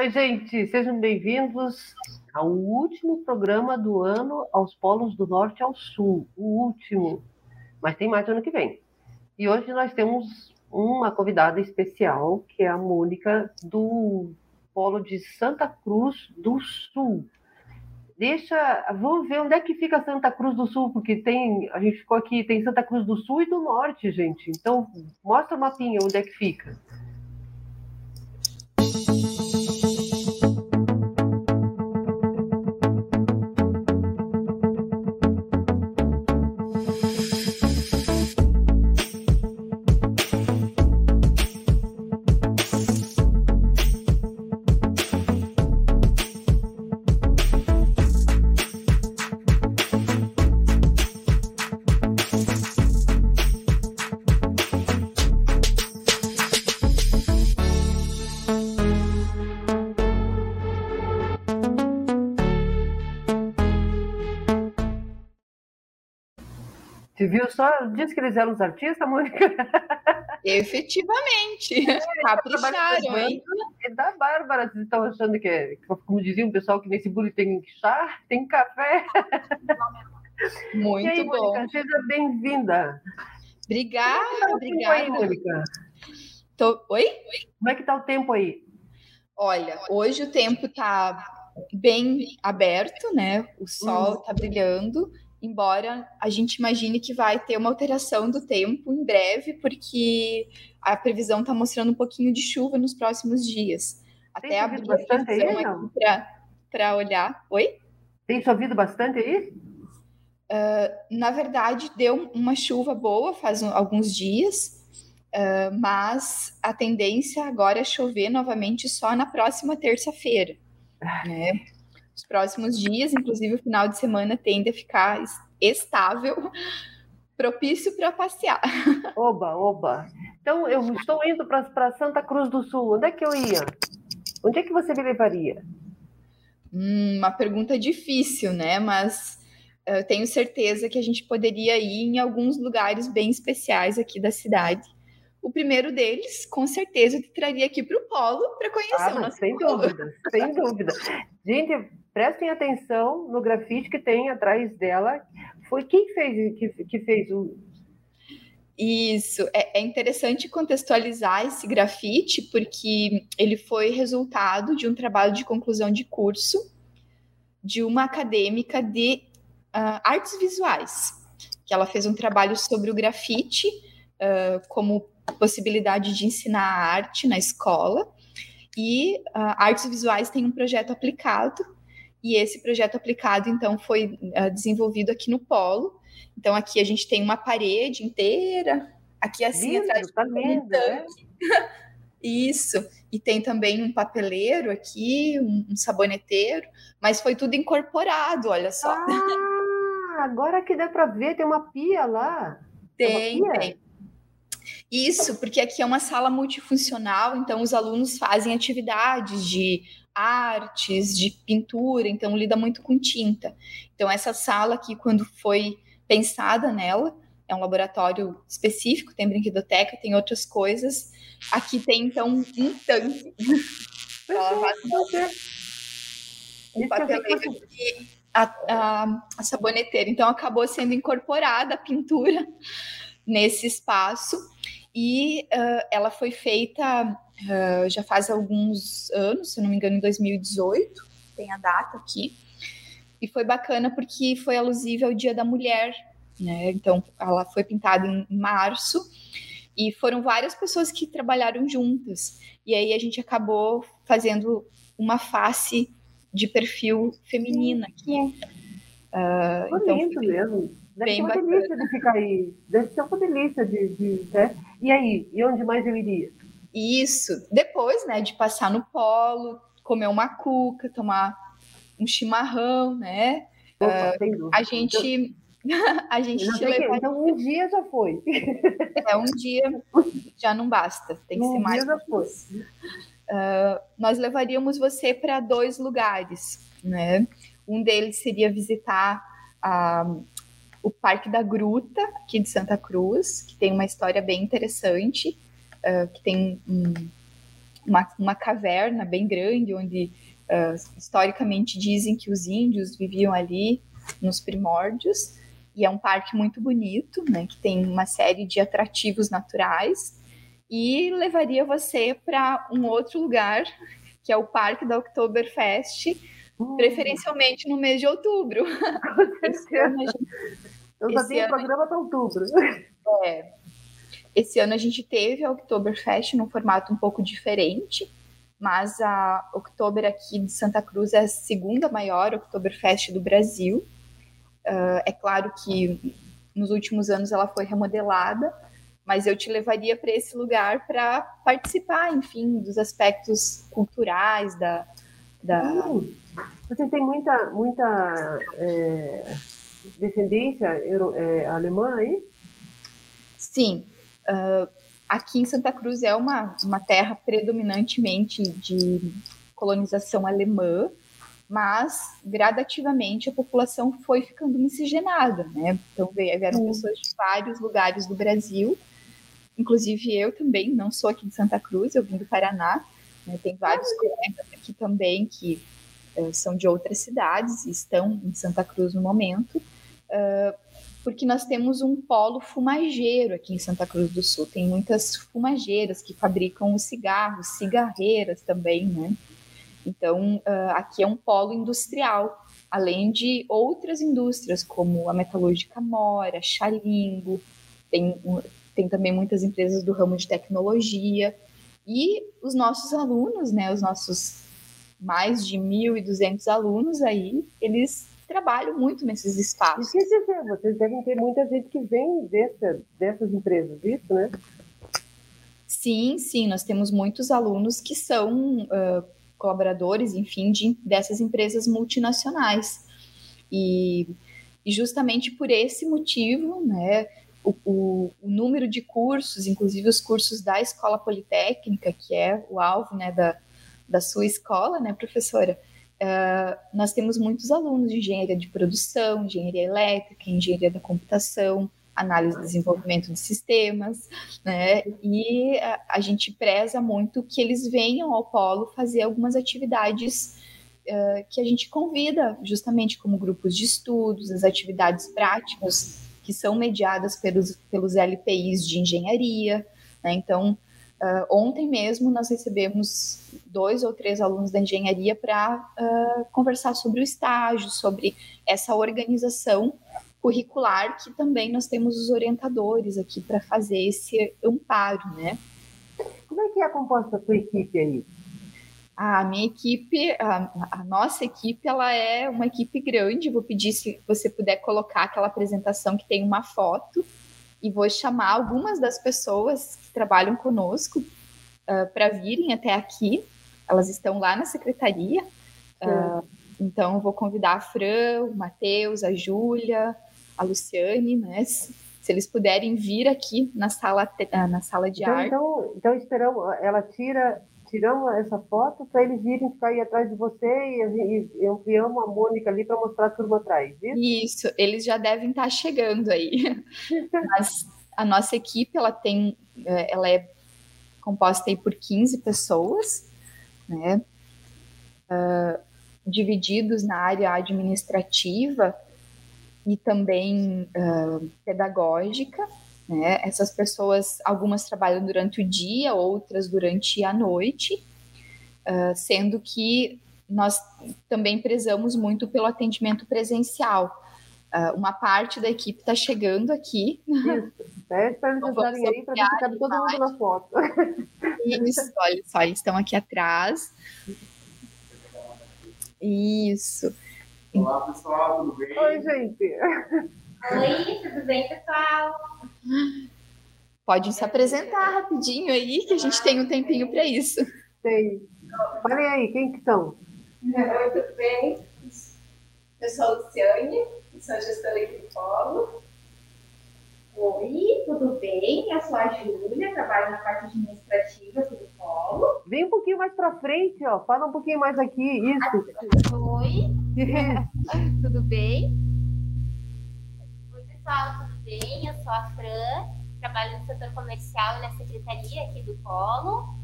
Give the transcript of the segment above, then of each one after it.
Oi, gente, sejam bem-vindos ao último programa do ano aos polos do norte ao sul. O último. Mas tem mais ano que vem. E hoje nós temos uma convidada especial, que é a Mônica, do polo de Santa Cruz do Sul. Deixa, vamos ver onde é que fica Santa Cruz do Sul, porque tem, a gente ficou aqui, tem Santa Cruz do Sul e do Norte, gente. Então, mostra o mapinha onde é que fica. Viu só? Disse que eles eram os artistas, Mônica? Efetivamente. É, Capricharam, hein? E da Bárbara, vocês estão achando que, é, como dizia um pessoal, que nesse bullying tem chá, tem café. Muito aí, bom. Mônica, seja bem-vinda. Obrigada, tá obrigada. Aí, Mônica? Tô... Oi? Como é que está o tempo aí? Olha, hoje o tempo está bem aberto, né? O sol está hum. brilhando embora a gente imagine que vai ter uma alteração do tempo em breve, porque a previsão está mostrando um pouquinho de chuva nos próximos dias. Até abrir bastante aí, para olhar. Oi? Tem chovido bastante aí? Uh, na verdade, deu uma chuva boa faz um, alguns dias, uh, mas a tendência agora é chover novamente só na próxima terça-feira. Né? Os próximos dias, inclusive o final de semana, tende a ficar estável, propício para passear. Oba, oba. Então, eu estou indo para Santa Cruz do Sul. Onde é que eu ia? Onde é que você me levaria? Hum, uma pergunta difícil, né? Mas eu tenho certeza que a gente poderia ir em alguns lugares bem especiais aqui da cidade. O primeiro deles, com certeza, eu te traria aqui para o Polo para conhecer ah, o nosso Sem dúvida, sem dúvida. Gente, prestem atenção no grafite que tem atrás dela. Foi quem fez que, que fez o. Isso, é, é interessante contextualizar esse grafite, porque ele foi resultado de um trabalho de conclusão de curso de uma acadêmica de uh, artes visuais, que ela fez um trabalho sobre o grafite uh, como possibilidade de ensinar arte na escola. E uh, artes visuais tem um projeto aplicado e esse projeto aplicado, então, foi uh, desenvolvido aqui no Polo. Então, aqui a gente tem uma parede inteira, aqui assim lindo, atrás tá lindo, né? Isso. E tem também um papeleiro aqui, um, um, saboneteiro, mas foi tudo incorporado, olha só. Ah, agora que dá para ver, tem uma pia lá. Tem, tem. tem. Isso, porque aqui é uma sala multifuncional, então os alunos fazem atividades de artes, de pintura, então lida muito com tinta. Então essa sala aqui, quando foi pensada nela, é um laboratório específico, tem brinquedoteca, tem outras coisas. Aqui tem então um tanque. um papeleiro e a, a, a saboneteira. Então acabou sendo incorporada a pintura nesse espaço e uh, ela foi feita uh, já faz alguns anos, se não me engano, em 2018, tem a data aqui. E foi bacana porque foi alusível ao Dia da Mulher, né? Então, ela foi pintada em março e foram várias pessoas que trabalharam juntas. E aí a gente acabou fazendo uma face de perfil feminina aqui. Uh, então, mesmo. Deve ser uma bacana. delícia de ficar aí. Deve ser uma delícia de, de né? E aí, e onde mais eu iria? Isso. Depois, né, de passar no polo, comer uma cuca, tomar um chimarrão, né? Opa, uh, a gente. a gente te leva... Então, um dia já foi. É, um dia já não basta. Tem que um ser mais. Dia já foi. Uh, nós levaríamos você para dois lugares, né? Um deles seria visitar a, o Parque da Gruta, aqui de Santa Cruz, que tem uma história bem interessante, uh, que tem um, uma, uma caverna bem grande, onde uh, historicamente dizem que os índios viviam ali nos primórdios. E é um parque muito bonito, né, que tem uma série de atrativos naturais. E levaria você para um outro lugar, que é o Parque da Oktoberfest, hum. preferencialmente no mês de outubro. Esse ano a gente, Eu só tenho ano, programa para outubro. É, esse ano a gente teve a Oktoberfest num formato um pouco diferente, mas a Oktober aqui de Santa Cruz é a segunda maior Oktoberfest do Brasil. Uh, é claro que nos últimos anos ela foi remodelada, mas eu te levaria para esse lugar para participar, enfim, dos aspectos culturais da. da... Hum, você tem muita, muita é, descendência é, alemã aí? Sim, Uh, aqui em Santa Cruz é uma, uma terra predominantemente de colonização alemã, mas gradativamente a população foi ficando miscigenada, né? Então vieram pessoas de vários lugares do Brasil, inclusive eu também, não sou aqui de Santa Cruz, eu vim do Paraná, né? tem vários colegas aqui também que são de outras cidades e estão em Santa Cruz no momento. Uh, porque nós temos um polo fumageiro aqui em Santa Cruz do Sul. Tem muitas fumageiras que fabricam os cigarros, cigarreiras também, né? Então, uh, aqui é um polo industrial, além de outras indústrias, como a metalúrgica Mora, Xalingo, tem, tem também muitas empresas do ramo de tecnologia. E os nossos alunos, né, os nossos mais de 1.200 alunos aí, eles trabalho muito nesses espaços. E quer dizer, vocês devem ter muita gente que vem dessa, dessas empresas, isso, né? Sim, sim, nós temos muitos alunos que são uh, colaboradores, enfim, de, dessas empresas multinacionais. E, e justamente por esse motivo, né, o, o, o, número de cursos, inclusive os cursos da Escola Politécnica, que é o alvo né, da, da sua escola, né, professora? Uh, nós temos muitos alunos de engenharia de produção, engenharia elétrica, engenharia da computação, análise e desenvolvimento de sistemas, né? E a, a, gente preza muito que eles venham ao polo fazer algumas atividades uh, que a gente convida, justamente como grupos de estudos, as atividades práticas que são mediadas pelos, pelos LPIs de engenharia, né? Então, Uh, ontem mesmo nós recebemos dois ou três alunos da engenharia para uh, conversar sobre o estágio, sobre essa organização curricular que também nós temos os orientadores aqui para fazer esse amparo, né? Como é que é composta a sua equipe aí? A minha equipe, a, a, nossa equipe, ela é uma equipe grande. Vou pedir se você puder colocar aquela apresentação que tem uma foto e vou chamar algumas das pessoas que trabalham conosco uh, para virem até aqui. Elas estão lá na secretaria. Uh, então, vou convidar a Fran, o Matheus, a Júlia, a Luciane, né? Se, se, eles puderem vir aqui na sala, na sala de então, arte. Então, então, esperamos, ela tira tiramos essa foto para eles virem ficar aí atrás de você e, e ampliamos a Mônica ali para mostrar a turma atrás. Isso? isso, eles já devem estar tá chegando aí. Mas a nossa equipe ela tem, é, ela é composta aí por 15 pessoas, né? Uh, divididos na área administrativa e também uh, pedagógica. Né? Essas pessoas, algumas trabalham durante o dia, outras durante a noite, uh, sendo que nós também prezamos muito pelo atendimento presencial. Uh, uma parte da equipe está chegando aqui. Isso, pede para eles entrarem aí para ver se todo mundo na foto. Isso, olha só, eles estão aqui atrás. Isso. Olá, pessoal, tudo bem? Oi, gente. Oi, tudo bem, pessoal? Pode se apresentar rapidinho aí, que a gente tem um tempinho para isso. Tem. Falem aí, quem que são? Oi, tudo bem? Eu sou a Luciane, sou gestora aqui do Polo. Oi, tudo bem? Eu sou a Júlia, trabalho na parte administrativa aqui do Polo. Vem um pouquinho mais para frente, ó. Fala um pouquinho mais aqui, isso. Oi, tudo bem? pessoal, tudo bem? Eu sou a Fran, trabalho no setor comercial e na secretaria aqui do Polo.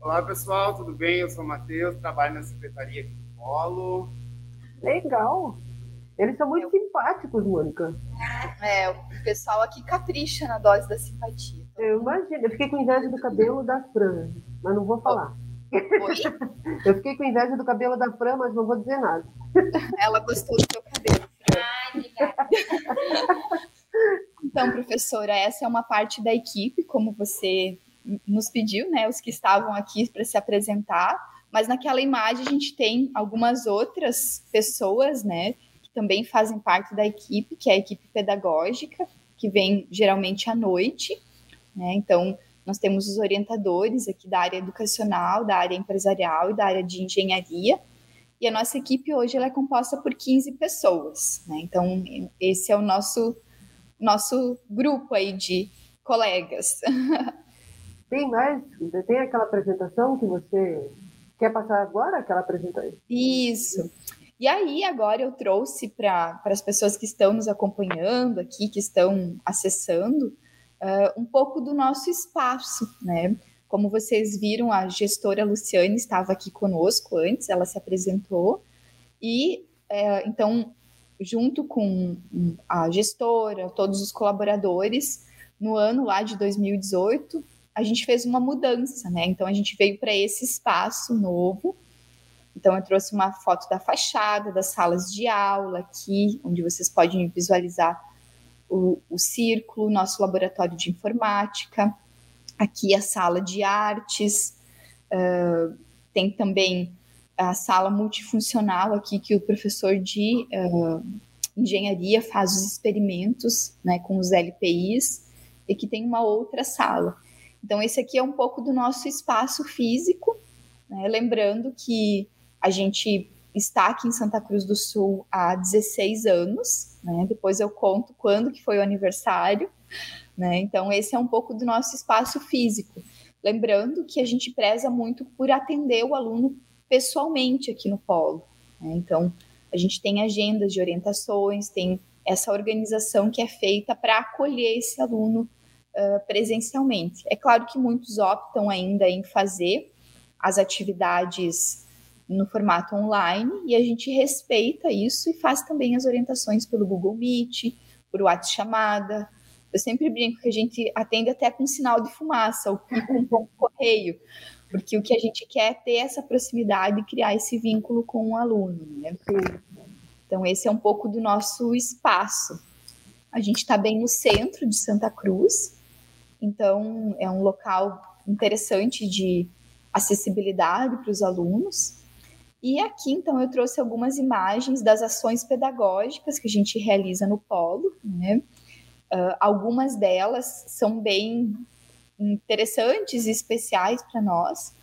Olá, pessoal, tudo bem? Eu sou o Matheus, trabalho na secretaria aqui do Polo. Legal. Eles são muito simpáticos, Mônica. É, o pessoal aqui capricha na dose da simpatia. Eu imagino. Eu fiquei com inveja do cabelo da Fran, mas não vou falar. Oi? Eu fiquei com inveja do cabelo da Fran, mas não vou dizer nada. Ela gostou do seu cabelo. Ai, obrigada. Então, professora, essa é uma parte da equipe, como você nos pediu, né? Os que estavam aqui para se apresentar. Mas naquela imagem a gente tem algumas outras pessoas, né? Também fazem parte da equipe, que é a equipe pedagógica, que vem geralmente à noite, né? Então, nós temos os orientadores aqui da área educacional, da área empresarial e da área de engenharia. E a nossa equipe hoje ela é composta por 15 pessoas, né? Então, esse é o nosso nosso grupo aí de colegas. Tem mais? Tem aquela apresentação que você quer passar agora? Aquela apresentação? Isso. E aí, agora eu trouxe para as pessoas que estão nos acompanhando aqui, que estão acessando, uh, um pouco do nosso espaço, né? Como vocês viram, a gestora Luciane estava aqui conosco antes, ela se apresentou, e uh, então junto com a gestora, todos os colaboradores, no ano lá de 2018, a gente fez uma mudança, né? Então a gente veio para esse espaço novo. Então eu trouxe uma foto da fachada, das salas de aula aqui, onde vocês podem visualizar o, o círculo, nosso laboratório de informática, aqui a sala de artes, uh, tem também a sala multifuncional aqui que o professor de uh, engenharia faz os experimentos né, com os LPIs e que tem uma outra sala. Então, esse aqui é um pouco do nosso espaço físico, né, lembrando que a gente está aqui em Santa Cruz do Sul há 16 anos, né, depois eu conto quando que foi o aniversário, né, então esse é um pouco do nosso espaço físico. Lembrando que a gente preza muito por atender o aluno pessoalmente aqui no polo. Né? Então, a gente tem agendas de orientações, tem essa organização que é feita para acolher esse aluno uh, presencialmente. É claro que muitos optam ainda em fazer as atividades no formato online e a gente respeita isso e faz também as orientações pelo Google Meet, por WhatsApp chamada. Eu sempre brinco que a gente atende até com sinal de fumaça ou com um correio, porque o que a gente quer é ter essa proximidade e criar esse vínculo com o aluno. Né? Então, esse é um pouco do nosso espaço. A gente está bem no centro de Santa Cruz, então é um local interessante de acessibilidade para os alunos. E aqui, então, eu trouxe algumas imagens das ações pedagógicas que a gente realiza no Polo. Né? Uh, algumas delas são bem interessantes e especiais para nós,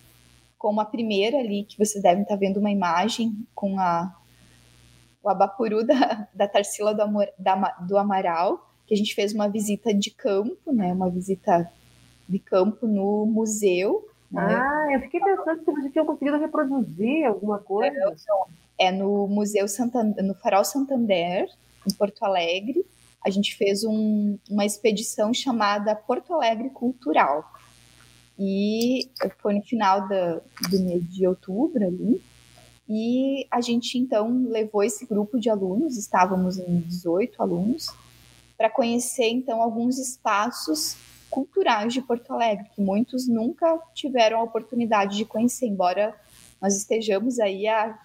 como a primeira ali, que vocês devem estar tá vendo uma imagem com a, o abapuru da, da Tarsila do, Amor, da, do Amaral, que a gente fez uma visita de campo, né, uma visita de campo no museu. Ah, eu fiquei pensando se vocês tinham conseguido reproduzir alguma coisa. É, é no Museu Santander, no Farol Santander, em Porto Alegre, a gente fez um, uma expedição chamada Porto Alegre Cultural. E foi no final da, do mês de outubro ali. E a gente então levou esse grupo de alunos, estávamos em 18 alunos, para conhecer então alguns espaços culturais de Porto Alegre, que muitos nunca tiveram a oportunidade de conhecer, embora nós estejamos aí a,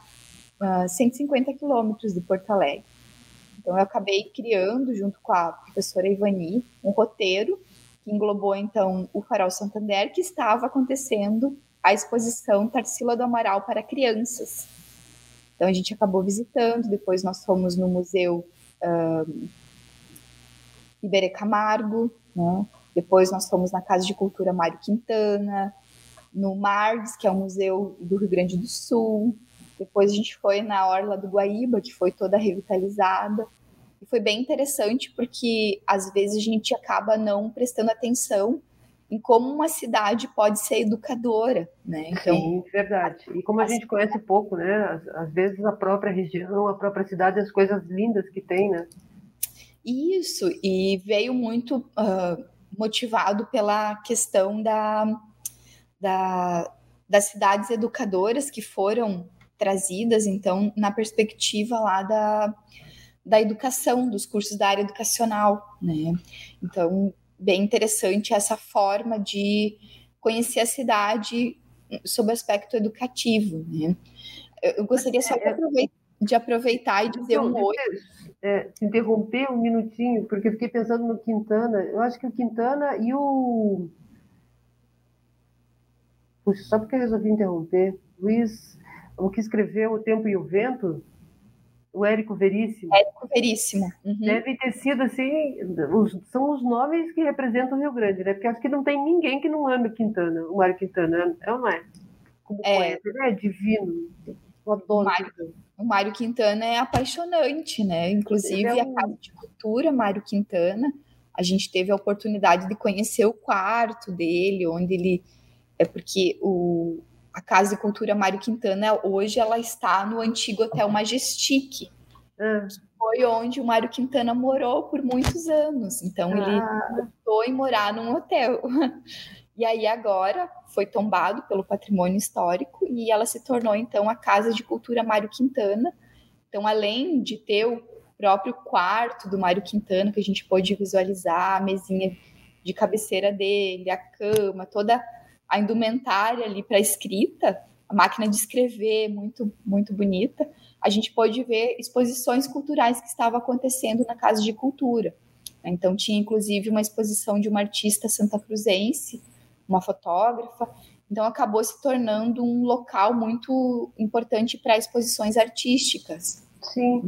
a 150 quilômetros de Porto Alegre. Então, eu acabei criando, junto com a professora Ivani, um roteiro que englobou, então, o Farol Santander, que estava acontecendo a exposição Tarsila do Amaral para crianças. Então, a gente acabou visitando, depois nós fomos no Museu um, Iberê Camargo, né? Depois nós fomos na Casa de Cultura Mário Quintana, no MARDS, que é o Museu do Rio Grande do Sul, depois a gente foi na Orla do Guaíba, que foi toda revitalizada. E foi bem interessante porque às vezes a gente acaba não prestando atenção em como uma cidade pode ser educadora, né? Então, Sim, verdade. E como a gente conhece pouco, né? Às, às, vezes a própria região, a própria cidade, as coisas lindas que tem, né? Isso, e veio muito uh, motivado pela questão da, da das cidades educadoras que foram trazidas, então, na perspectiva lá da, da educação, dos cursos da área educacional, né? Então, bem interessante essa forma de conhecer a cidade sob o aspecto educativo, né? Eu gostaria só de é, é. aproveitar, de aproveitar e dizer um oi. É, interromper um minutinho, porque eu fiquei pensando no Quintana. Eu acho que o Quintana e o. Puxa, só porque eu resolvi interromper. Luiz, o que escreveu O Tempo e o Vento, o Érico Veríssimo. Érico Veríssimo. Uhum. Deve ter sido assim, os, são os nomes que representam o Rio Grande, né? Porque acho que não tem ninguém que não ame Quintana, o Mário Quintana, é ou não é? Como é. poeta, ele é divino. Eu adoro o Mário, o Mário Quintana é apaixonante, né? Inclusive é um... a Casa de Cultura Mário Quintana, a gente teve a oportunidade de conhecer o quarto dele, onde ele é porque o a Casa de Cultura Mário Quintana, hoje ela está no antigo Hotel Majestic, ah. que foi onde o Mário Quintana morou por muitos anos. Então, ah. ele optou em morar num hotel. E aí, agora, foi tombado pelo patrimônio histórico e ela se tornou, então, a Casa de Cultura Mário Quintana. Então, além de ter o próprio quarto do Mário Quintana, que a gente pôde visualizar, a mesinha de cabeceira dele, a cama, toda a indumentária ali para escrita, a máquina de escrever muito muito bonita, a gente pode ver exposições culturais que estavam acontecendo na Casa de Cultura. Então tinha inclusive uma exposição de uma artista santacruzense, uma fotógrafa. Então acabou se tornando um local muito importante para exposições artísticas. Sim.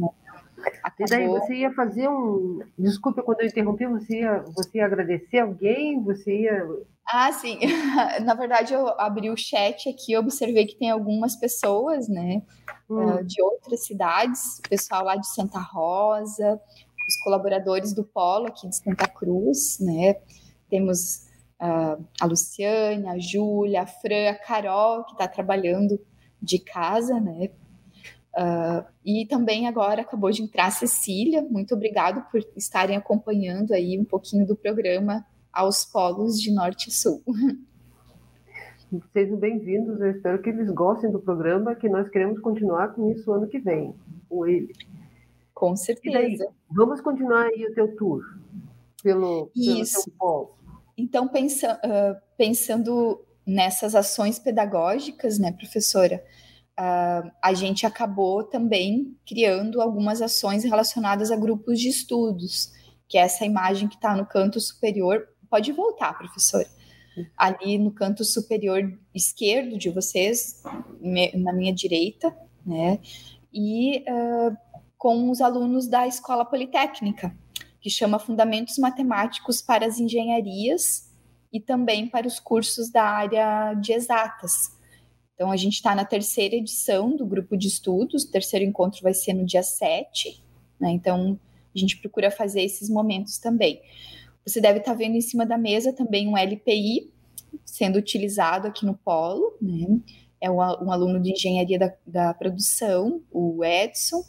Acabou... E daí você ia fazer um. Desculpa quando eu interrompi, você ia, você ia agradecer alguém? Você ia ah, sim. Na verdade, eu abri o chat aqui e observei que tem algumas pessoas, né, hum. uh, de outras cidades, o pessoal lá de Santa Rosa, os colaboradores do Polo aqui de Santa Cruz, né, temos a Luciane, a Júlia, a Fran, a Carol, que está trabalhando de casa, né, uh, e também agora acabou de entrar a Cecília, muito obrigado por estarem acompanhando aí um pouquinho do programa aos polos de norte e sul. Sejam bem-vindos, eu espero que eles gostem do programa, que nós queremos continuar com isso ano que vem, com ele. Com certeza. Daí, vamos continuar aí o teu tour pelo, pelo seu polo. Então, pensa, uh, pensando nessas ações pedagógicas, né, professora, uh, a gente acabou também criando algumas ações relacionadas a grupos de estudos, que é essa imagem que está no canto superior Pode voltar, professora. Ali no canto superior esquerdo de vocês, na minha direita, né? E uh, com os alunos da Escola Politécnica, que chama Fundamentos Matemáticos para as Engenharias e também para os cursos da área de exatas. Então, a gente está na terceira edição do grupo de estudos, o terceiro encontro vai ser no dia 7, né? Então, a gente procura fazer esses momentos também. Você deve estar vendo em cima da mesa também um LPI sendo utilizado aqui no polo, né? É um, um aluno de engenharia da, da produção, o Edson.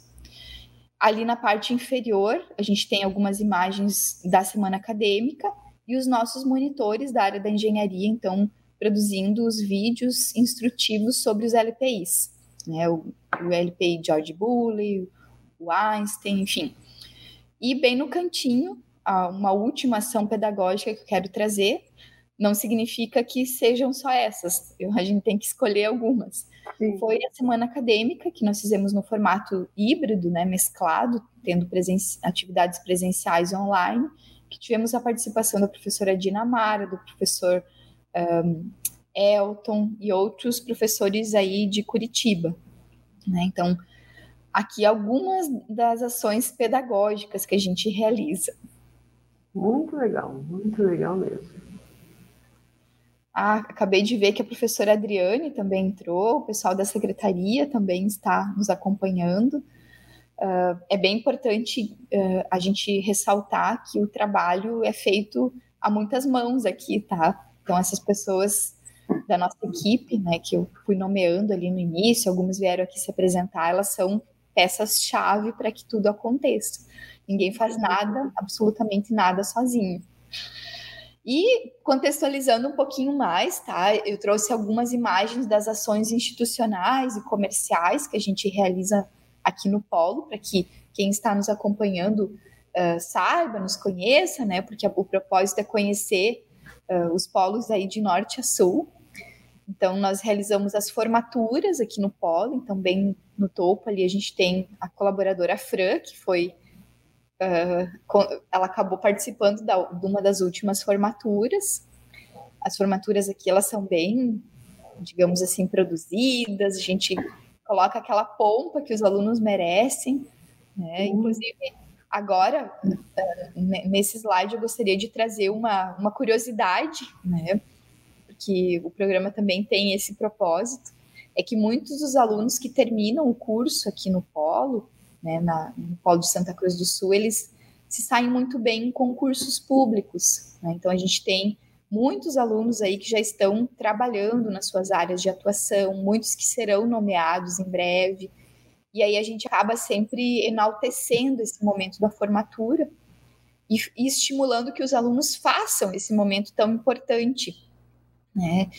Ali na parte inferior, a gente tem algumas imagens da semana acadêmica e os nossos monitores da área da engenharia, então, produzindo os vídeos instrutivos sobre os LPIs, né? O, o LPI George Bully, o Einstein, enfim. E bem no cantinho, uma última ação pedagógica que eu quero trazer, não significa que sejam só essas, a gente tem que escolher algumas. Sim. Foi a semana acadêmica que nós fizemos no formato híbrido, né, mesclado, tendo presen atividades presenciais online, que tivemos a participação da professora Dina Mara, do professor um, Elton e outros professores aí de Curitiba. Né? Então, aqui algumas das ações pedagógicas que a gente realiza. Muito legal, muito legal mesmo. Ah, acabei de ver que a professora Adriane também entrou, o pessoal da secretaria também está nos acompanhando. Uh, é bem importante uh, a gente ressaltar que o trabalho é feito a muitas mãos aqui, tá? Então, essas pessoas da nossa equipe, né, que eu fui nomeando ali no início, algumas vieram aqui se apresentar, elas são peças-chave para que tudo aconteça. Ninguém faz nada, absolutamente nada sozinho. E contextualizando um pouquinho mais, tá? Eu trouxe algumas imagens das ações institucionais e comerciais que a gente realiza aqui no Polo, para que quem está nos acompanhando uh, saiba, nos conheça, né? Porque o propósito é conhecer uh, os polos aí de norte a sul. Então, nós realizamos as formaturas aqui no polo, então, bem no topo ali a gente tem a colaboradora Fran, que foi Uh, ela acabou participando da, de uma das últimas formaturas. As formaturas aqui elas são bem, digamos assim, produzidas. A gente coloca aquela pompa que os alunos merecem, né? Uhum. Inclusive agora uh, nesse slide eu gostaria de trazer uma, uma curiosidade, né? Porque o programa também tem esse propósito, é que muitos dos alunos que terminam o curso aqui no Polo né, na, no Polo de Santa Cruz do Sul, eles se saem muito bem em concursos públicos. Né? Então, a gente tem muitos alunos aí que já estão trabalhando nas suas áreas de atuação, muitos que serão nomeados em breve. E aí a gente acaba sempre enaltecendo esse momento da formatura e, e estimulando que os alunos façam esse momento tão importante. Né?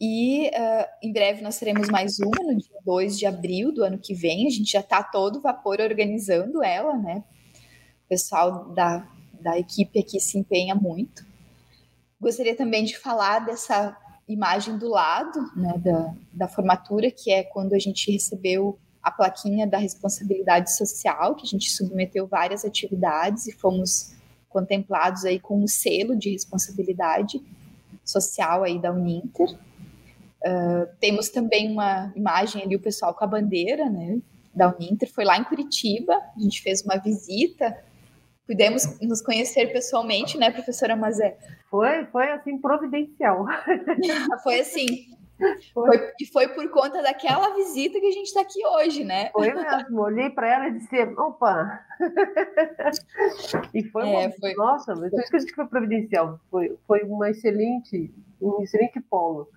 E uh, em breve nós teremos mais uma, no dia 2 de abril do ano que vem. A gente já está todo vapor organizando ela, né? O pessoal da, da equipe aqui se empenha muito. Gostaria também de falar dessa imagem do lado né, da, da formatura, que é quando a gente recebeu a plaquinha da responsabilidade social, que a gente submeteu várias atividades e fomos contemplados aí com um selo de responsabilidade social aí da Uninter. Uh, temos também uma imagem ali, o pessoal com a bandeira, né, da Uninter, foi lá em Curitiba, a gente fez uma visita, pudemos nos conhecer pessoalmente, né, professora Mazé? Foi, foi assim, providencial. foi assim, foi. Foi, e foi por conta daquela visita que a gente está aqui hoje, né? Foi mesmo. Olhei para ela e disse: opa! e foi, é, uma... foi... Nossa, mas por isso que a gente foi providencial. Foi, foi uma excelente, um excelente polo.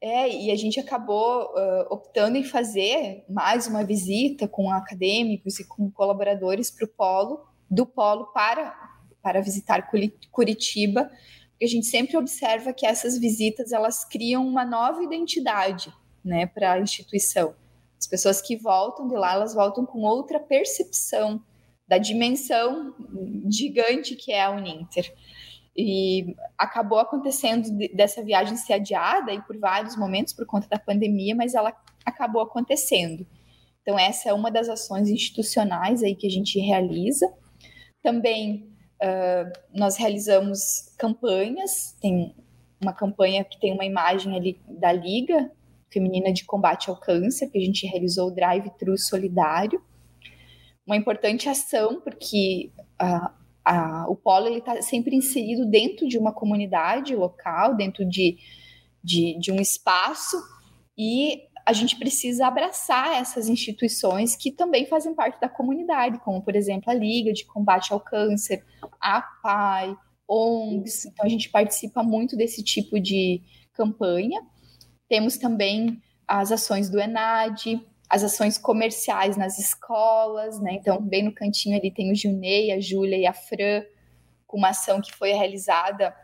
É, e a gente acabou uh, optando em fazer mais uma visita com acadêmicos e com colaboradores para o polo, do polo para, para visitar Curitiba, porque a gente sempre observa que essas visitas elas criam uma nova identidade né, para a instituição. As pessoas que voltam de lá, elas voltam com outra percepção da dimensão gigante que é a Uninter. E acabou acontecendo dessa viagem ser adiada e por vários momentos por conta da pandemia, mas ela acabou acontecendo. Então essa é uma das ações institucionais aí que a gente realiza. Também uh, nós realizamos campanhas. Tem uma campanha que tem uma imagem ali da Liga Feminina de Combate ao Câncer, que a gente realizou o Drive Thru Solidário. Uma importante ação, porque uh, a, o polo está sempre inserido dentro de uma comunidade local, dentro de, de, de um espaço, e a gente precisa abraçar essas instituições que também fazem parte da comunidade, como, por exemplo, a Liga de Combate ao Câncer, a PAI, ONGs. Então, a gente participa muito desse tipo de campanha. Temos também as ações do ENAD, as ações comerciais nas escolas, né? Então, bem no cantinho ali tem o Junei, a Júlia e a Fran, com uma ação que foi realizada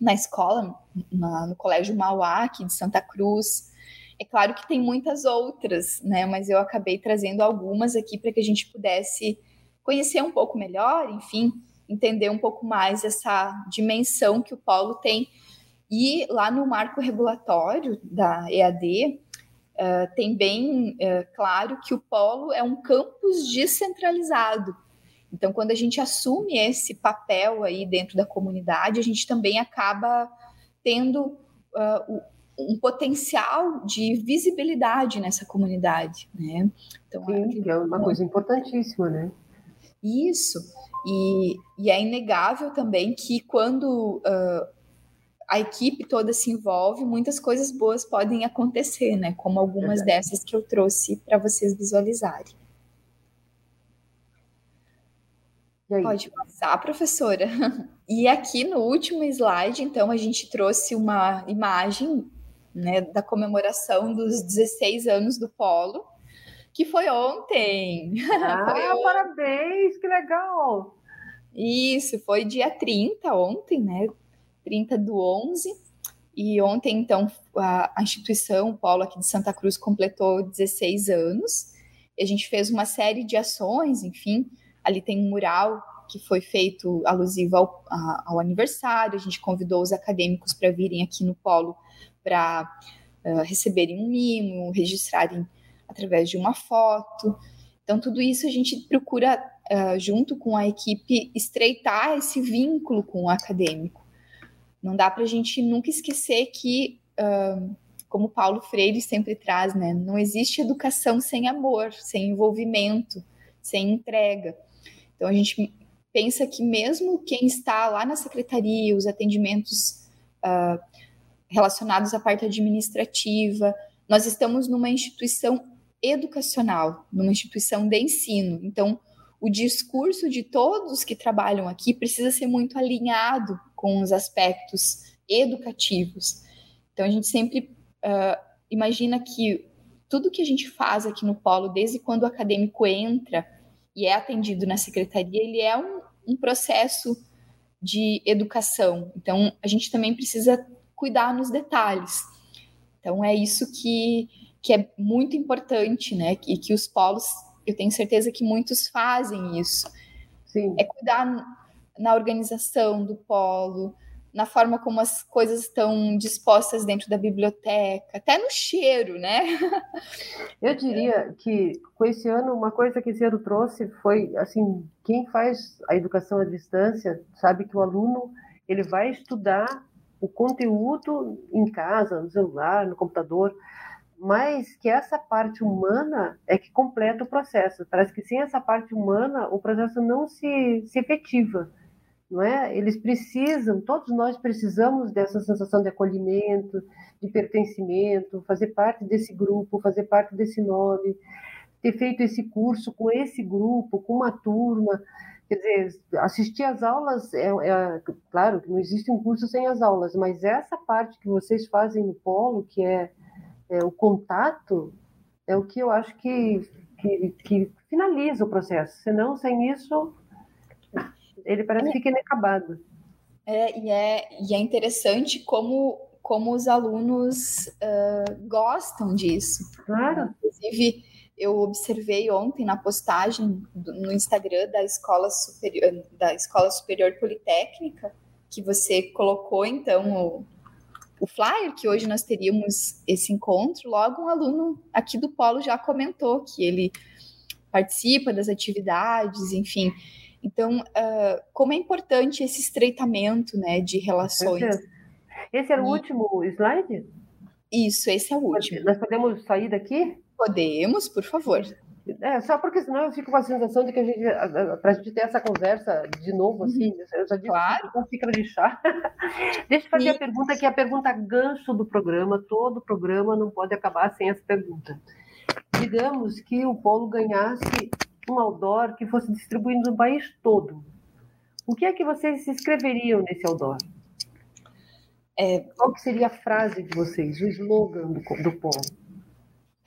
na escola, na, no Colégio Mauá, aqui de Santa Cruz. É claro que tem muitas outras, né? Mas eu acabei trazendo algumas aqui para que a gente pudesse conhecer um pouco melhor, enfim, entender um pouco mais essa dimensão que o polo tem. E lá no marco regulatório da EAD, Uh, tem bem uh, claro que o polo é um campus descentralizado. Então, quando a gente assume esse papel aí dentro da comunidade, a gente também acaba tendo uh, um potencial de visibilidade nessa comunidade, né? Então, Sim, que é uma coisa importantíssima, né? Isso. E, e é inegável também que quando uh, a equipe toda se envolve, muitas coisas boas podem acontecer, né? Como algumas dessas que eu trouxe para vocês visualizarem. Pode passar, professora. E aqui no último slide, então, a gente trouxe uma imagem né, da comemoração dos 16 anos do Polo, que foi ontem. Ah, foi ontem. parabéns, que legal! Isso, foi dia 30 ontem, né? 30 do 11. E ontem, então, a, a instituição, o Polo aqui de Santa Cruz, completou 16 anos. E a gente fez uma série de ações, enfim. Ali tem um mural que foi feito alusivo ao, a, ao aniversário. A gente convidou os acadêmicos para virem aqui no Polo para uh, receberem um mimo, registrarem através de uma foto. Então, tudo isso a gente procura, uh, junto com a equipe, estreitar esse vínculo com o acadêmico. Não dá para a gente nunca esquecer que, uh, como Paulo Freire sempre traz, né, não existe educação sem amor, sem envolvimento, sem entrega. Então, a gente pensa que mesmo quem está lá na secretaria, os atendimentos uh, relacionados à parte administrativa, nós estamos numa instituição educacional, numa instituição de ensino. Então, o discurso de todos que trabalham aqui precisa ser muito alinhado com os aspectos educativos. Então, a gente sempre uh, imagina que tudo que a gente faz aqui no Polo, desde quando o acadêmico entra e é atendido na secretaria, ele é um, um processo de educação. Então, a gente também precisa cuidar nos detalhes. Então, é isso que que é muito importante, né? E que os polos, eu tenho certeza que muitos fazem isso. Sim. É cuidar na organização do polo, na forma como as coisas estão dispostas dentro da biblioteca, até no cheiro, né? Eu diria que com esse ano uma coisa que esse ano trouxe foi assim, quem faz a educação à distância sabe que o aluno ele vai estudar o conteúdo em casa, no celular, no computador, mas que essa parte humana é que completa o processo. Parece que sem essa parte humana o processo não se, se efetiva, não é? Eles precisam, todos nós precisamos dessa sensação de acolhimento, de pertencimento, fazer parte desse grupo, fazer parte desse nome, ter feito esse curso com esse grupo, com uma turma. Quer dizer, assistir às aulas, é, é claro que não existe um curso sem as aulas, mas essa parte que vocês fazem no polo, que é é, o contato é o que eu acho que, que, que, finaliza o processo. Senão, sem isso, ele parece que fica inacabado. É, e, é, e é interessante como, como os alunos uh, gostam disso. Claro. Inclusive, eu observei ontem na postagem do, no Instagram da Escola Superior, da Escola Superior Politécnica, que você colocou, então, o, o flyer, que hoje nós teríamos esse encontro, logo um aluno aqui do Polo já comentou que ele participa das atividades, enfim. Então, uh, como é importante esse estreitamento né, de relações. Esse era o último slide? Isso, esse é o último. Nós podemos sair daqui? Podemos, por favor. É, só porque senão eu fico com a sensação de que a gente, para a gente ter essa conversa de novo, assim, uhum. eu já disse claro. xícara de chá. Deixa eu fazer a pergunta que é a pergunta gancho do programa, todo programa não pode acabar sem essa pergunta. Digamos que o Polo ganhasse um outdoor que fosse distribuído no país todo. O que é que vocês escreveriam nesse outdoor? É, Qual que seria a frase de vocês, o slogan do, do Polo?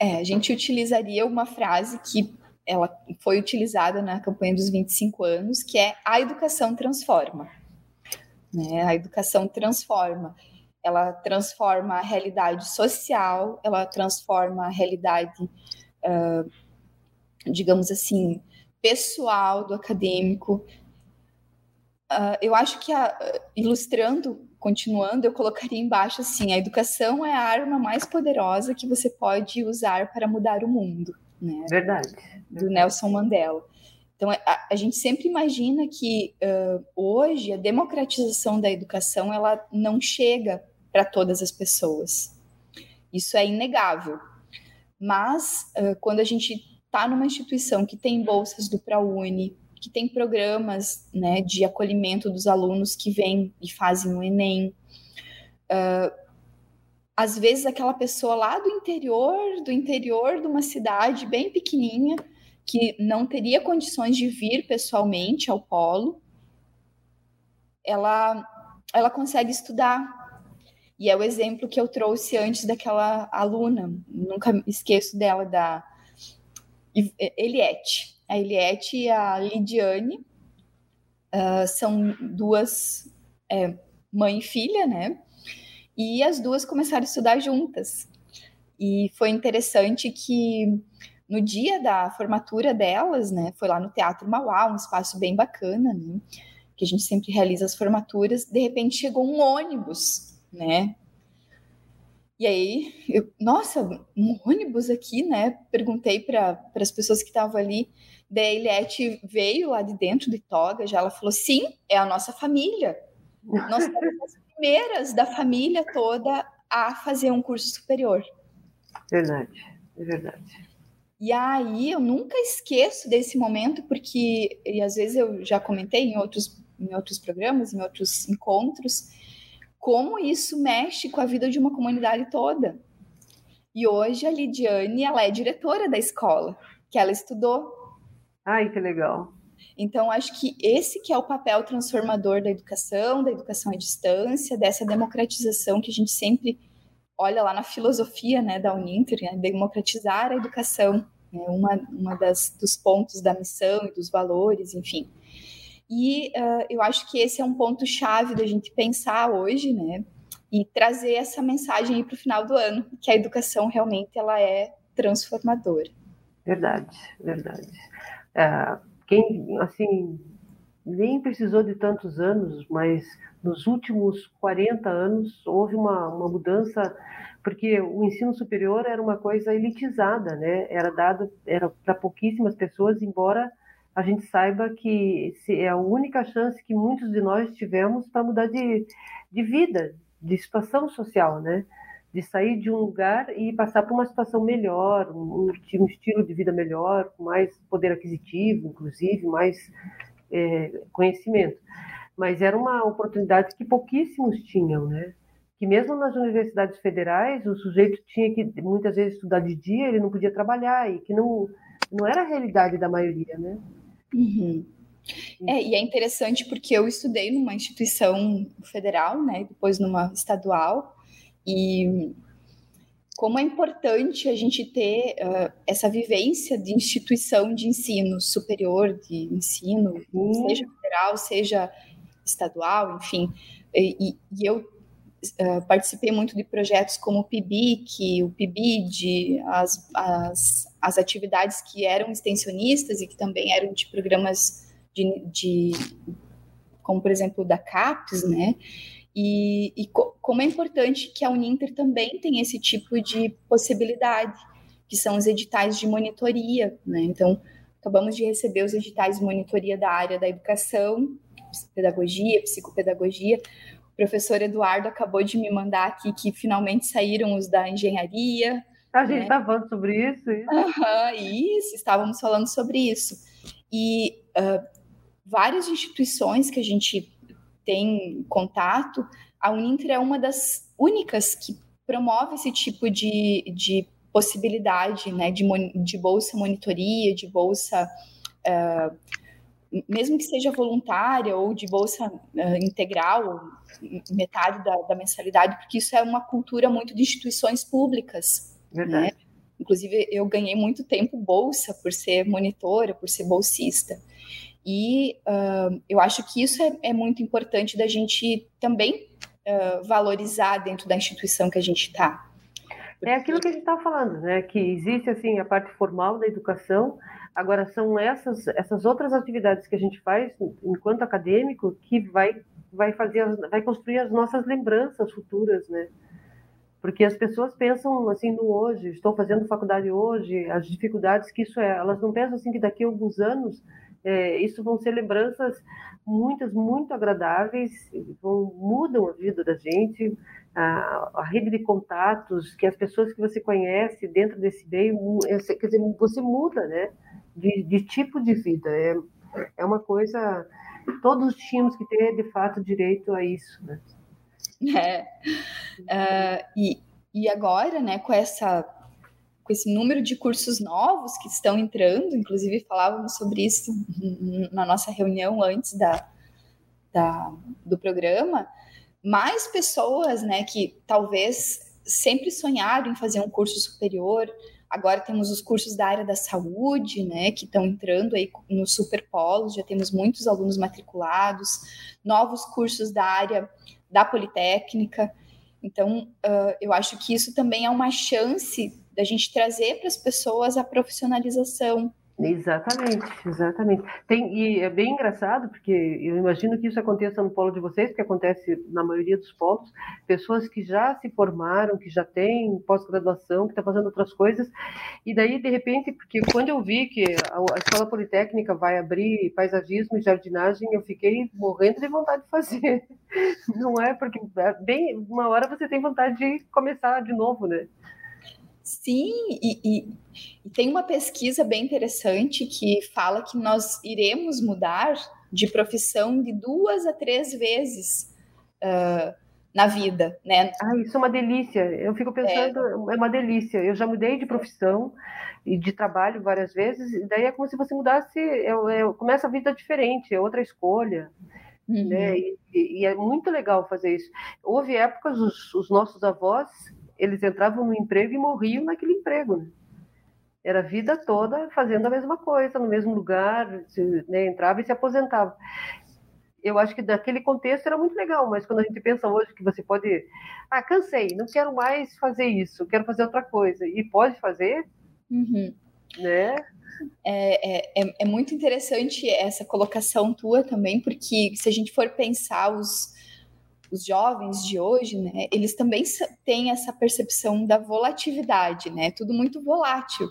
É, a gente utilizaria uma frase que ela foi utilizada na campanha dos 25 anos, que é a educação transforma. Né? A educação transforma. Ela transforma a realidade social, ela transforma a realidade, uh, digamos assim, pessoal do acadêmico. Uh, eu acho que, a, ilustrando continuando, eu colocaria embaixo assim: a educação é a arma mais poderosa que você pode usar para mudar o mundo. Né? Verdade. Do Nelson Mandela. Então, a, a gente sempre imagina que uh, hoje a democratização da educação ela não chega para todas as pessoas. Isso é inegável. Mas, uh, quando a gente está numa instituição que tem bolsas do ProUni, que tem programas né, de acolhimento dos alunos que vêm e fazem o Enem. Uh, às vezes aquela pessoa lá do interior, do interior de uma cidade bem pequenininha, que não teria condições de vir pessoalmente ao polo, ela, ela consegue estudar. E é o exemplo que eu trouxe antes daquela aluna, nunca esqueço dela, da Eliette a Eliette e a Lidiane. uh, são duas é, mãe e filha, né? E as duas começaram a estudar juntas. E foi interessante que no dia da formatura delas, né, foi lá no Teatro Mauá, um espaço bem bacana, né, que a gente sempre realiza as formaturas, de repente chegou um ônibus, né, e aí, eu, nossa, um ônibus aqui, né? Perguntei para as pessoas que estavam ali. Daí a Eliette veio lá de dentro de toga, já ela falou: sim, é a nossa família. Nós somos as primeiras da família toda a fazer um curso superior. Verdade, é verdade. E aí eu nunca esqueço desse momento, porque, e às vezes eu já comentei em outros, em outros programas, em outros encontros, como isso mexe com a vida de uma comunidade toda. E hoje a Lidiane, ela é diretora da escola, que ela estudou. Ai, que legal. Então, acho que esse que é o papel transformador da educação, da educação à distância, dessa democratização que a gente sempre olha lá na filosofia né, da Uninter, né, democratizar a educação, né, uma, uma das, dos pontos da missão e dos valores, enfim. E uh, eu acho que esse é um ponto chave da gente pensar hoje, né? E trazer essa mensagem para o final do ano, que a educação realmente ela é transformadora. Verdade, verdade. É, quem, assim, nem precisou de tantos anos, mas nos últimos 40 anos houve uma, uma mudança, porque o ensino superior era uma coisa elitizada, né? Era dado era para pouquíssimas pessoas, embora a gente saiba que é a única chance que muitos de nós tivemos para mudar de, de vida, de situação social, né? De sair de um lugar e passar para uma situação melhor, um, um estilo de vida melhor, com mais poder aquisitivo, inclusive, mais é, conhecimento. Mas era uma oportunidade que pouquíssimos tinham, né? Que mesmo nas universidades federais, o sujeito tinha que muitas vezes estudar de dia, ele não podia trabalhar e que não não era a realidade da maioria, né? Uhum. É, e é interessante porque eu estudei numa instituição federal, né, depois numa estadual, e como é importante a gente ter uh, essa vivência de instituição de ensino superior, de ensino, uhum. seja federal, seja estadual, enfim. E, e eu uh, participei muito de projetos como o PIBIC, o PIBID, as, as as atividades que eram extensionistas e que também eram de programas de, de como por exemplo da CAPES, né? E, e co como é importante que a Uninter também tenha esse tipo de possibilidade, que são os editais de monitoria, né? Então, acabamos de receber os editais de monitoria da área da educação, pedagogia, psicopedagogia. O professor Eduardo acabou de me mandar aqui que finalmente saíram os da engenharia, a gente está né? falando sobre isso? Isso. Uhum, isso, estávamos falando sobre isso. E uh, várias instituições que a gente tem contato, a Uninter é uma das únicas que promove esse tipo de, de possibilidade né, de, de bolsa monitoria, de bolsa, uh, mesmo que seja voluntária ou de bolsa uh, integral, metade da, da mensalidade, porque isso é uma cultura muito de instituições públicas. Verdade. Né? Inclusive, eu ganhei muito tempo bolsa por ser monitora, por ser bolsista. E uh, eu acho que isso é, é, muito importante da gente também valorizar dentro da instituição que a gente está. É aquilo que a gente estava falando, né? Que existe assim a parte formal da educação, agora são essas essas outras atividades que a gente faz enquanto acadêmico que vai vai fazer vai construir as nossas lembranças futuras, né? porque as pessoas pensam assim no hoje, estou fazendo faculdade hoje, as dificuldades que isso é, elas não pensam assim que daqui a alguns anos é, isso vão ser lembranças muitas muito agradáveis, vão, mudam a vida da gente, a, a, rede de contatos, que as pessoas que você conhece dentro desse meio, é, quer dizer, você muda, né, de, de tipo de vida, é, é uma coisa, todos tínhamos que ter de fato direito a isso, né. É. Uh, e, e agora, né, com essa com esse número de cursos novos que estão entrando, inclusive falávamos sobre isso na nossa reunião antes da, da, do programa, mais pessoas, né, que talvez sempre sonharam em fazer um curso superior, Agora temos os cursos da área da saúde, né, que estão entrando aí no Superpolo, já temos muitos alunos matriculados, novos cursos da área da Politécnica. Então, uh, eu acho que isso também é uma chance da gente trazer para as pessoas a profissionalização, Exatamente, exatamente. Tem, e é bem engraçado, porque eu imagino que isso aconteça no polo de vocês, porque acontece na maioria dos polos, pessoas que já se formaram, que já têm pós-graduação, que estão tá fazendo outras coisas, e daí, de repente, porque quando eu vi que a, Escola Politécnica vai abrir paisagismo e jardinagem, eu fiquei morrendo de vontade de fazer. Não é? Porque é bem, uma hora você tem vontade de começar de novo, né? Sim, e, e, e, tem uma pesquisa bem interessante que fala que nós iremos mudar de profissão de duas a três vezes uh, na vida, né? Ah, isso é uma delícia. Eu fico pensando, é. é uma delícia. Eu já mudei de profissão e de trabalho várias vezes, e daí é como se você mudasse, é, é, começa a vida diferente, é outra escolha. Uhum. Né? E, e, é muito legal fazer isso. Houve épocas, os, os nossos avós eles entravam no emprego e morriam naquele emprego. Né? Era a vida toda fazendo a mesma coisa, no mesmo lugar, se, né, entrava e se aposentava. Eu acho que daquele contexto era muito legal, mas quando a gente pensa hoje que você pode. Ah, cansei, não quero mais fazer isso, quero fazer outra coisa, e pode fazer, uhum. né? É, é, é, é muito interessante essa colocação tua também, porque se a gente for pensar os, os jovens de hoje, né, eles também têm essa percepção da volatilidade, né? Tudo muito volátil.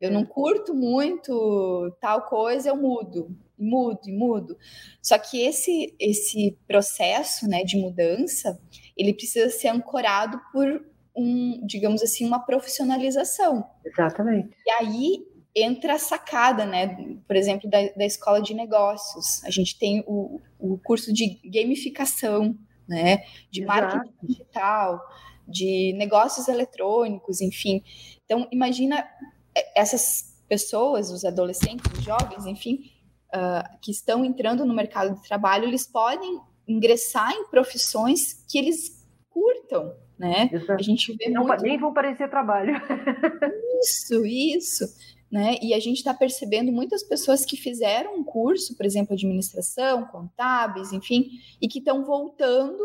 Eu não curto muito tal coisa, eu mudo, mudo, e mudo. Só que esse esse processo, né, de mudança, ele precisa ser ancorado por um, digamos assim, uma profissionalização. Exatamente. E aí entra a sacada, né? Por exemplo, da, da escola de negócios. A gente tem o, o curso de gamificação, né? De Exato. marketing digital, de negócios eletrônicos, enfim. Então, imagina é, essas pessoas, os adolescentes, os jovens, enfim, uh, que estão entrando no mercado de trabalho, eles podem ingressar em profissões que eles curtam, né? Exato. A gente vê Não, muito... Nem vão parecer trabalho. Isso, isso né? E a gente está percebendo muitas pessoas que fizeram um curso, por exemplo, administração, contábeis, enfim, e que estão voltando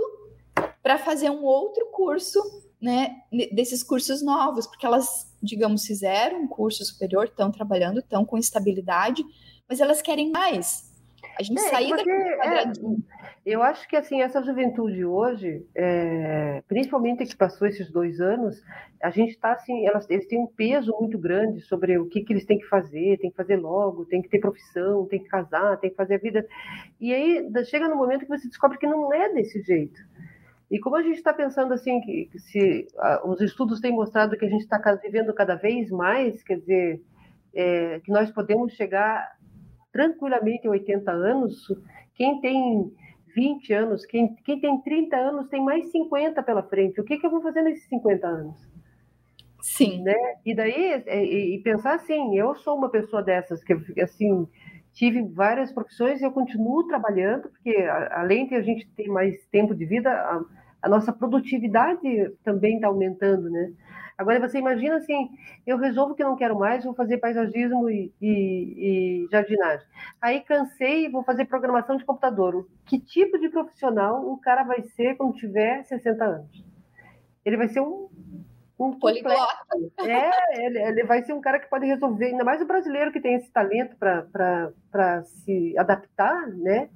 para fazer um outro curso, né? Desses cursos novos, porque elas, digamos, fizeram um curso superior, estão trabalhando, estão com estabilidade, mas elas querem mais. A gente é, sair porque, é, Eu acho que assim essa juventude hoje, é, principalmente que passou esses dois anos, a gente está assim, elas, eles têm um peso muito grande sobre o que, que eles têm que fazer, tem que fazer logo, tem que ter profissão, tem que casar, tem que fazer a vida. E aí chega no momento que você descobre que não é desse jeito. E como a gente está pensando assim, que, se a, os estudos têm mostrado que a gente está vivendo cada vez mais, quer dizer, é, que nós podemos chegar tranquilamente 80 anos, quem tem 20 anos, quem, quem tem 30 anos tem mais 50 pela frente. O que, que eu vou fazer nesses 50 anos? Sim. Né? E daí, é, e, e pensar assim, eu sou uma pessoa dessas, que assim, tive várias profissões e eu continuo trabalhando, porque além de a gente ter mais tempo de vida, a, a nossa produtividade também está aumentando, né? Agora você imagina assim, eu resolvo que não quero mais, vou fazer paisagismo e, e, e jardinagem. Aí cansei vou fazer programação de computador. Que tipo de profissional o cara vai ser quando tiver 60 anos? Ele vai ser um um poliglota. É, ele, ele, vai ser um cara que pode resolver, ainda mais o brasileiro que tem esse talento para se adaptar, né?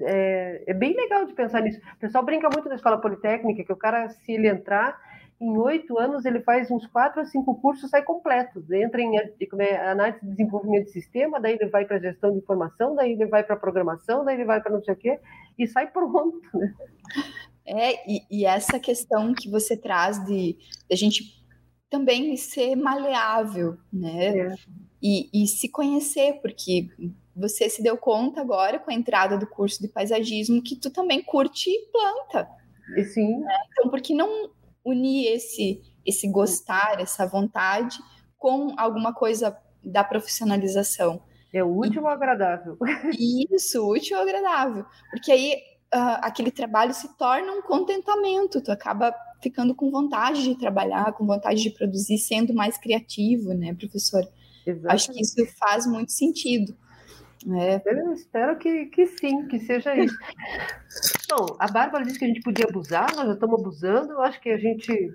É, é, bem legal de pensar nisso. O pessoal brinca muito na escola politécnica, que o cara, se ele entrar, em oito anos ele faz uns quatro ou cinco cursos, sai completo. Entra em é, análise de desenvolvimento de sistema, daí ele vai para gestão de informação, daí ele vai para programação, daí ele vai para não sei o quê, e sai pronto. Né? É, e, e, essa questão que você traz de, de a gente também ser maleável, né? É. E, e se conhecer, porque você se deu conta agora com a entrada do curso de paisagismo que tu também curte planta. Sim. Né? Então, por que não unir esse, esse gostar, essa vontade com alguma coisa da profissionalização. É útil e, ou agradável? Isso, útil ou agradável. Porque aí uh, aquele trabalho se torna um contentamento, tu acaba ficando com vontade de trabalhar, com vontade de produzir, sendo mais criativo, né, professor? Exatamente. Acho que isso faz muito sentido. É. Eu espero que, que sim, que seja isso. Bom, a Bárbara disse que a gente podia abusar, nós já estamos abusando, eu acho que a gente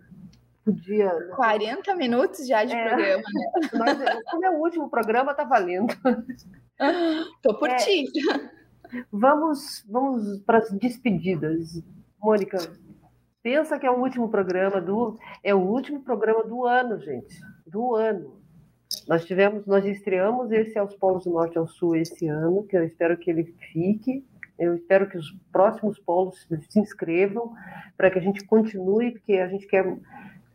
podia. 40 né? minutos já de é, programa, né? Mas, como é o último programa, tá valendo. Tô por é, ti. Vamos, vamos para as despedidas. Mônica, pensa que é o último programa do. É o último programa do ano, gente. Do ano. Nós tivemos, nós estreamos esse aos polos do norte ao sul esse ano, que eu espero que ele fique. Eu espero que os próximos polos se inscrevam para que a gente continue, porque a gente quer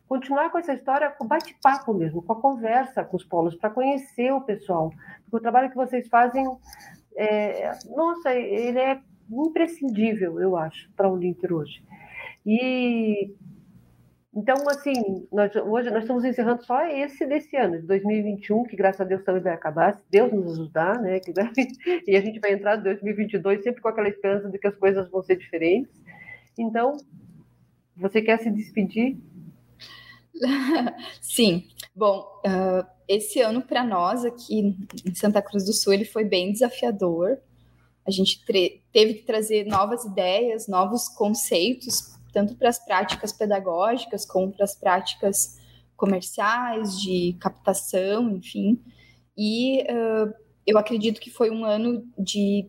continuar com essa história com bate-papo mesmo, com a conversa com os polos, para conhecer o pessoal. Porque o trabalho que vocês fazem, é, nossa, ele é imprescindível, eu acho, para o Linter hoje. E então, assim, nós, hoje nós estamos encerrando só esse desse ano, de 2021, que graças a Deus também vai acabar, se Deus nos ajudar, né? e a gente vai entrar em 2022 sempre com aquela esperança de que as coisas vão ser diferentes. Então, você quer se despedir? Sim. Bom, uh, esse ano para nós aqui em Santa Cruz do Sul ele foi bem desafiador. A gente teve que trazer novas ideias, novos conceitos tanto para as práticas pedagógicas como para as práticas comerciais, de captação, enfim. E uh, eu acredito que foi um ano de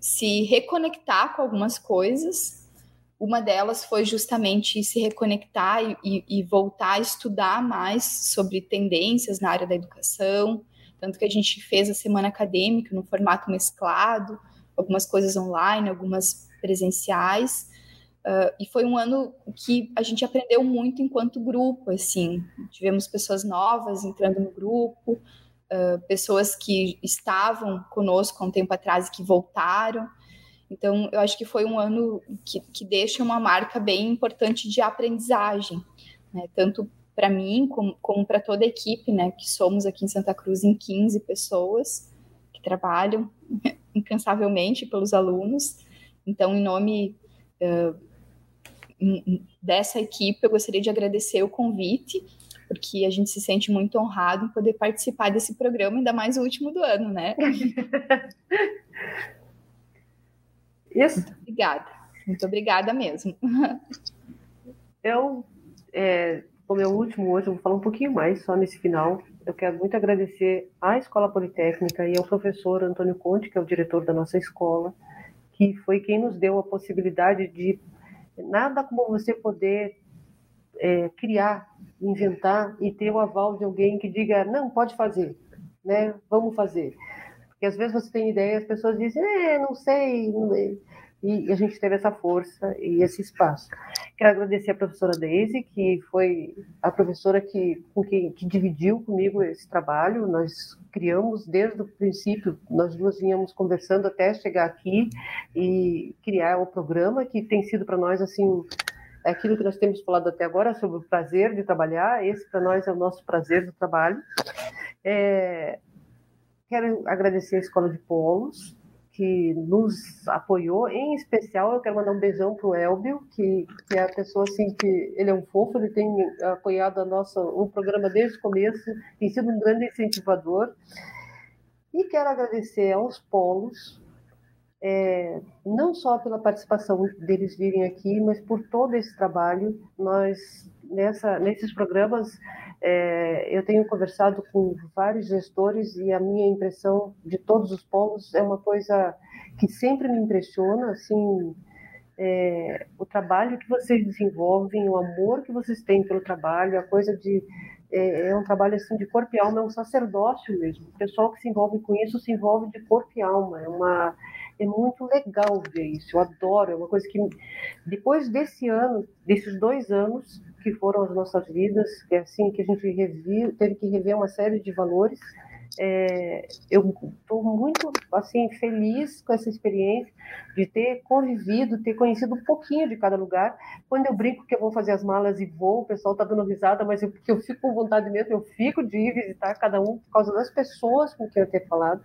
se reconectar com algumas coisas. Uma delas foi justamente se reconectar e, e, voltar a estudar mais sobre tendências na área da educação. Tanto que a gente fez a semana acadêmica no formato mesclado, algumas coisas online, algumas presenciais. Uh, e foi um ano que a gente aprendeu muito enquanto grupo, assim, tivemos pessoas novas entrando no grupo, uh, pessoas que estavam conosco há um tempo atrás e que voltaram. Então, eu acho que foi um ano que, que deixa uma marca bem importante de aprendizagem, né? tanto para mim como, como para toda a equipe, né? que somos aqui em Santa Cruz em 15 pessoas que trabalham incansavelmente pelos alunos. Então, em nome uh, dessa equipe, eu gostaria de agradecer o convite, porque a gente se sente muito honrado em poder participar desse programa, ainda mais o último do ano, né? Isso. Muito obrigada. Muito obrigada mesmo. Eu, é, como é o último hoje, eu vou falar um pouquinho mais só nesse final. Eu quero muito agradecer à Escola Politécnica e ao professor Antônio Conte, que é o diretor da nossa escola, que foi quem nos deu a possibilidade de Nada como você poder é, criar, inventar e ter o aval de alguém que diga, não, pode fazer, né? vamos fazer. Porque às vezes você tem ideia e as pessoas dizem, é, não sei, não e a gente teve essa força e esse espaço. Quero agradecer a professora Daisy, que foi a professora que, com que, que dividiu comigo esse trabalho. Nós criamos desde o princípio, nós duas vinhamos conversando até chegar aqui e criar o programa, que tem sido para nós assim aquilo que nós temos falado até agora sobre o prazer de trabalhar. Esse para nós é o nosso prazer do trabalho. É, quero agradecer a Escola de Polos, que nos apoiou. Em especial, eu quero mandar um beijão para o Elbio, que, que é a pessoa assim que ele é um fofo, ele tem apoiado a nossa, o programa desde o começo, tem sido um grande incentivador. E quero agradecer aos polos, é, não só pela participação deles virem aqui, mas por todo esse trabalho. Nós, nessa, nesses programas, é, eu tenho conversado com vários gestores e a minha impressão de todos os polos é uma coisa que sempre me impressiona, assim, é, o trabalho que vocês desenvolvem, o amor que vocês têm pelo trabalho, a coisa de é, é, um trabalho assim de corpo e alma, é um sacerdócio mesmo. O pessoal que se envolve com isso se envolve de corpo e alma. É uma é muito legal ver isso. Eu adoro. É uma coisa que depois desse ano, desses dois anos, que foram as nossas vidas, que é assim que a gente reviu, teve que rever uma série de valores. É, eu estou muito assim feliz com essa experiência de ter convivido, ter conhecido um pouquinho de cada lugar. Quando eu brinco que eu vou fazer as malas e vou, o pessoal está dando risada, mas eu, porque eu fico com vontade mesmo, eu fico de ir visitar cada um por causa das pessoas com quem eu tenho falado.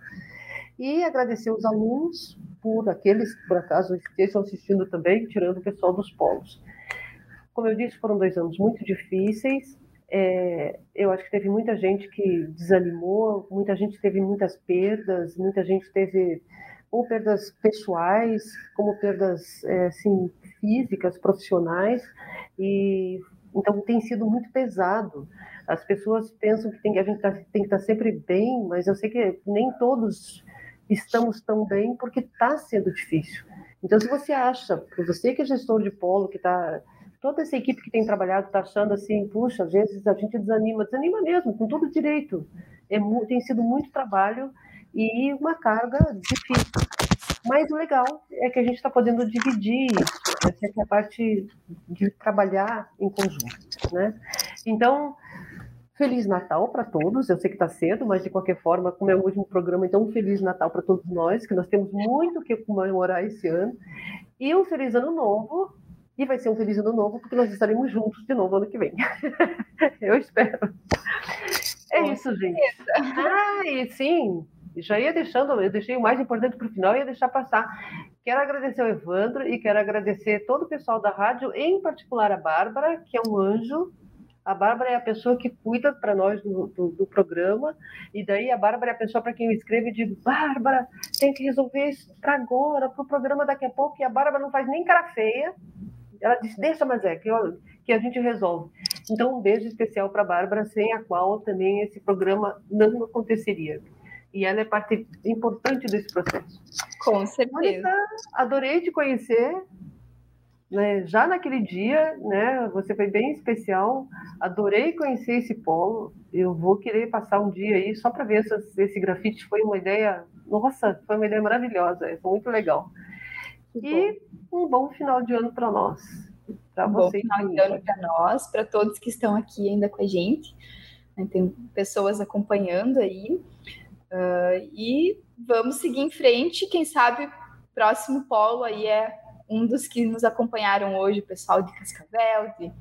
E agradecer os alunos por aqueles que por acaso estejam assistindo também, tirando o pessoal dos polos. Como eu disse, foram dois anos muito difíceis. É, eu acho que teve muita gente que desanimou, muita gente teve muitas perdas, muita gente teve ou perdas pessoais, como perdas é, assim, físicas, profissionais, e então tem sido muito pesado. As pessoas pensam que, tem, a gente tá, tem que estar sempre bem, mas eu sei que nem todos estamos tão bem porque está sendo difícil. Então, se você acha, você que é gestor de polo, que está toda essa equipe que tem trabalhado está achando assim, puxa, às vezes a gente desanima, desanima mesmo, com todo direito. É, tem sido muito trabalho e uma carga difícil. Mas o legal é que a gente está podendo dividir essa é a parte de trabalhar em conjunto, né? Então, Feliz Natal para todos. Eu sei que está cedo, mas de qualquer forma, como é o último programa, então um Feliz Natal para todos nós, que nós temos muito que comemorar esse ano. E um Feliz Ano Novo. E vai ser um Feliz Ano Novo, porque nós estaremos juntos de novo ano que vem. eu espero. É Com isso, gente. Ah, e sim, já ia deixando, eu deixei o mais importante para o final e ia deixar passar. Quero agradecer ao Evandro e quero agradecer todo o pessoal da rádio, em particular a Bárbara, que é um anjo a Bárbara é a pessoa que cuida para nós do, do, do, programa, e daí a Bárbara é a pessoa para quem eu escrevo e digo: Bárbara, tem que resolver isso para agora, para o programa daqui a pouco, e a Bárbara não faz nem cara feia. Ela disse: Deixa, mas é, que, eu, que a gente resolve. Então, um beijo especial para a Bárbara, sem a qual também esse programa não aconteceria. E ela é parte importante desse processo. Com certeza. Mônica, adorei te conhecer né, já naquele dia, né, você foi bem especial. Adorei conhecer esse polo. Eu vou querer passar um dia aí só para ver se esse grafite foi uma ideia. Nossa, foi uma ideia maravilhosa. Foi muito legal. e bom. um bom final de ano para nós. Para vocês. Bom final de ano para nós, para todos que estão aqui ainda com a gente. Né, tem pessoas acompanhando aí. Uh, e vamos seguir em frente. Quem sabe próximo polo aí é um dos que nos acompanharam hoje, o pessoal de Cascavel, de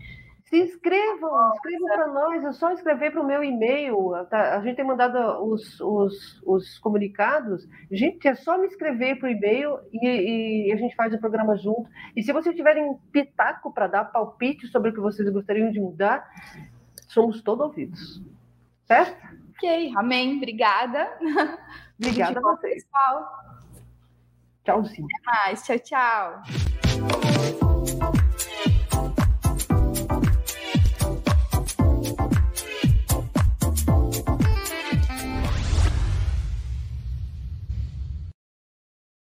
se inscrevam, inscrevam para nós, é só escrever para o meu e-mail. Tá? A gente tem mandado os, os, os, comunicados. Gente, é só me escrever para o e-mail e, e, a gente faz o programa junto. E se vocês tiverem pitaco para dar palpite sobre o que vocês gostariam de mudar, somos todos ouvidos. Certo? Ok, amém. Obrigada. Obrigada a vocês. Pessoal. Tchauzinho. Até mais. Tchau, tchau.